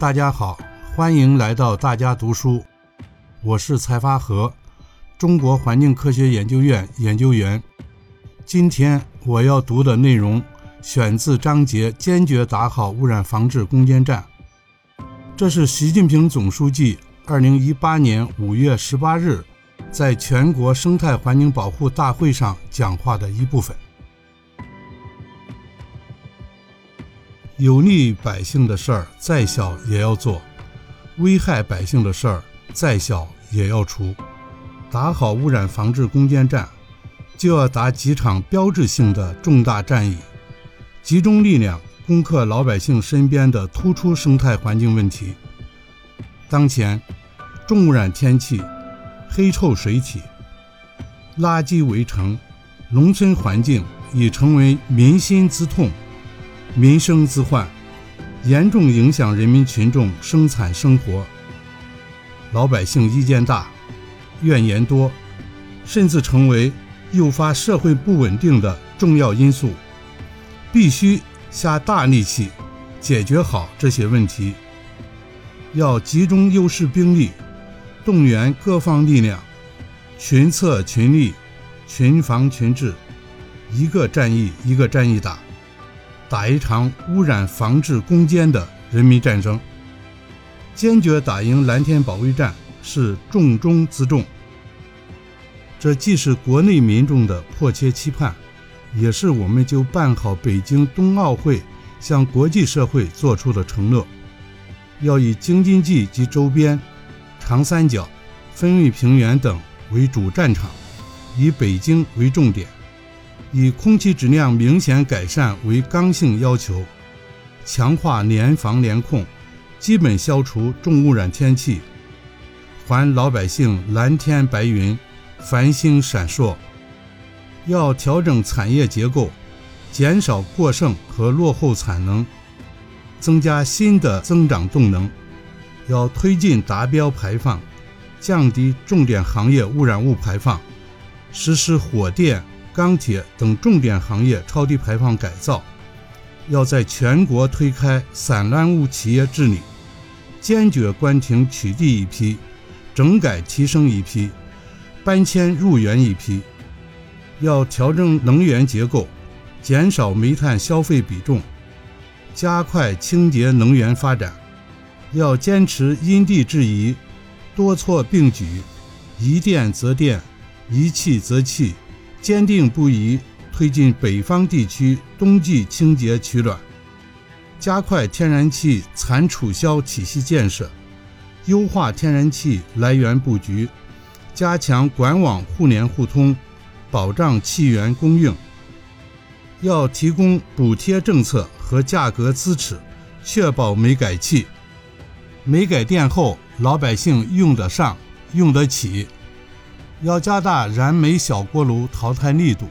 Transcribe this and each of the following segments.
大家好，欢迎来到大家读书，我是财发和，中国环境科学研究院研究员。今天我要读的内容选自章节“坚决打好污染防治攻坚战”，这是习近平总书记2018年5月18日在全国生态环境保护大会上讲话的一部分。有利百姓的事儿再小也要做，危害百姓的事儿再小也要除。打好污染防治攻坚战，就要打几场标志性的重大战役，集中力量攻克老百姓身边的突出生态环境问题。当前，重污染天气、黑臭水体、垃圾围城、农村环境已成为民心之痛。民生之患，严重影响人民群众生产生活。老百姓意见大，怨言多，甚至成为诱发社会不稳定的重要因素。必须下大力气解决好这些问题。要集中优势兵力，动员各方力量，群策群力，群防群治，一个战役一个战役打。打一场污染防治攻坚的人民战争，坚决打赢蓝天保卫战是重中之重。这既是国内民众的迫切期盼，也是我们就办好北京冬奥会向国际社会作出的承诺。要以京津冀及周边、长三角、分位平原等为主战场，以北京为重点。以空气质量明显改善为刚性要求，强化联防联控，基本消除重污染天气，还老百姓蓝天白云、繁星闪烁。要调整产业结构，减少过剩和落后产能，增加新的增长动能。要推进达标排放，降低重点行业污染物排放，实施火电。钢铁等重点行业超低排放改造，要在全国推开散乱物企业治理，坚决关停取缔一批，整改提升一批，搬迁入园一批。要调整能源结构，减少煤炭消费比重，加快清洁能源发展。要坚持因地制宜，多措并举，宜电则电，宜气则气。坚定不移推进北方地区冬季清洁取暖，加快天然气产储销体系建设，优化天然气来源布局，加强管网互联互通，保障气源供应。要提供补贴政策和价格支持，确保煤改气。煤改电后，老百姓用得上，用得起。要加大燃煤小锅炉淘汰力度，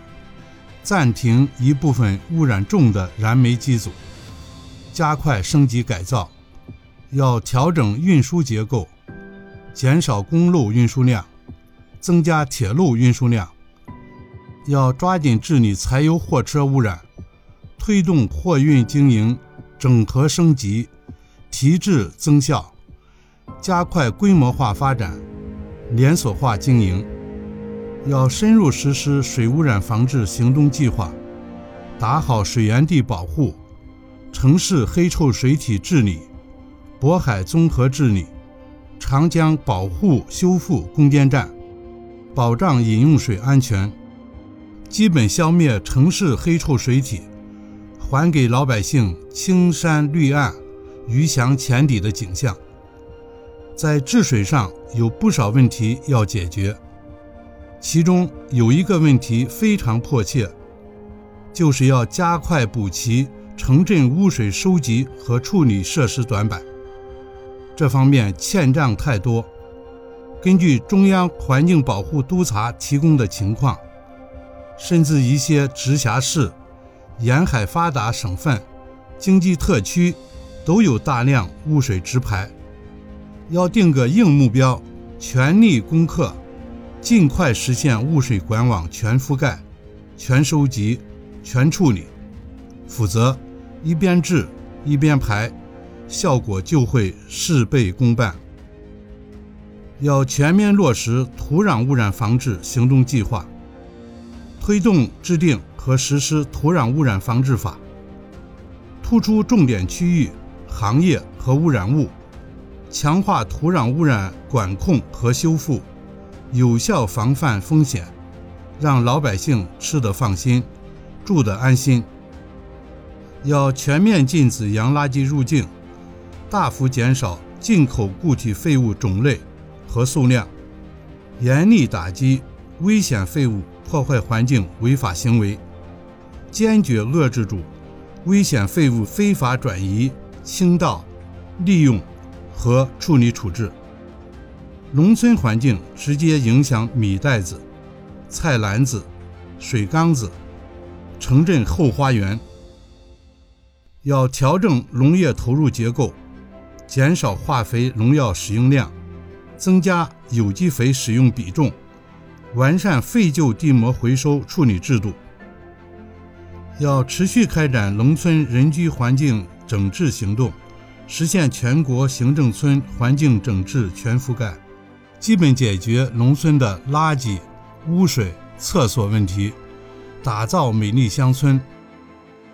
暂停一部分污染重的燃煤机组，加快升级改造。要调整运输结构，减少公路运输量，增加铁路运输量。要抓紧治理柴油货车污染，推动货运经营整合升级，提质增效，加快规模化发展，连锁化经营。要深入实施水污染防治行动计划，打好水源地保护、城市黑臭水体治理、渤海综合治理、长江保护修复攻坚战，保障饮用水安全，基本消灭城市黑臭水体，还给老百姓青山绿岸、鱼翔浅底的景象。在治水上有不少问题要解决。其中有一个问题非常迫切，就是要加快补齐城镇污水收集和处理设施短板。这方面欠账太多。根据中央环境保护督察提供的情况，甚至一些直辖市、沿海发达省份、经济特区都有大量污水直排。要定个硬目标，全力攻克。尽快实现污水管网全覆盖、全收集、全处理，否则一边治一边排，效果就会事倍功半。要全面落实土壤污染防治行动计划，推动制定和实施土壤污染防治法，突出重点区域、行业和污染物，强化土壤污染管控和修复，有效防范风险，让老百姓吃得放心，住得安心。要全面禁止洋垃圾入境，大幅减少进口固体废物种类。和数量，严厉打击危险废物破坏环境违法行为，坚决遏制住危险废物非法转移、倾倒、利用和处理处置。农村环境直接影响米袋子、菜篮子、水缸子、城镇后花园。要调整农业投入结构，减少化肥、农药使用量。增加有机肥使用比重，完善废旧地膜回收处理制度。要持续开展农村人居环境整治行动，实现全国行政村环境整治全覆盖，基本解决农村的垃圾、污水、厕所问题，打造美丽乡村，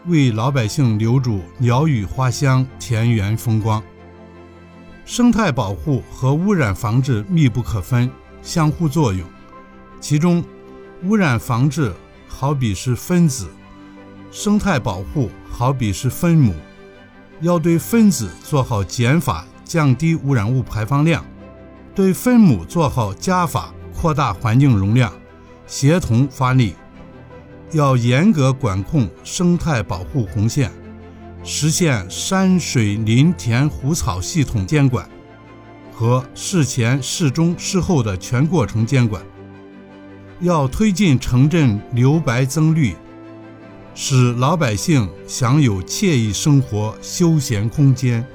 为老百姓留住鸟语花香、田园风光。生态保护和污染防治密不可分，相互作用。其中，污染防治好比是分子，生态保护好比是分母。要对分子做好减法，降低污染物排放量；对分母做好加法，扩大环境容量，协同发力。要严格管控生态保护红线。实现山水林田湖草系统监管和事前、事中、事后的全过程监管，要推进城镇留白增绿，使老百姓享有惬意生活、休闲空间。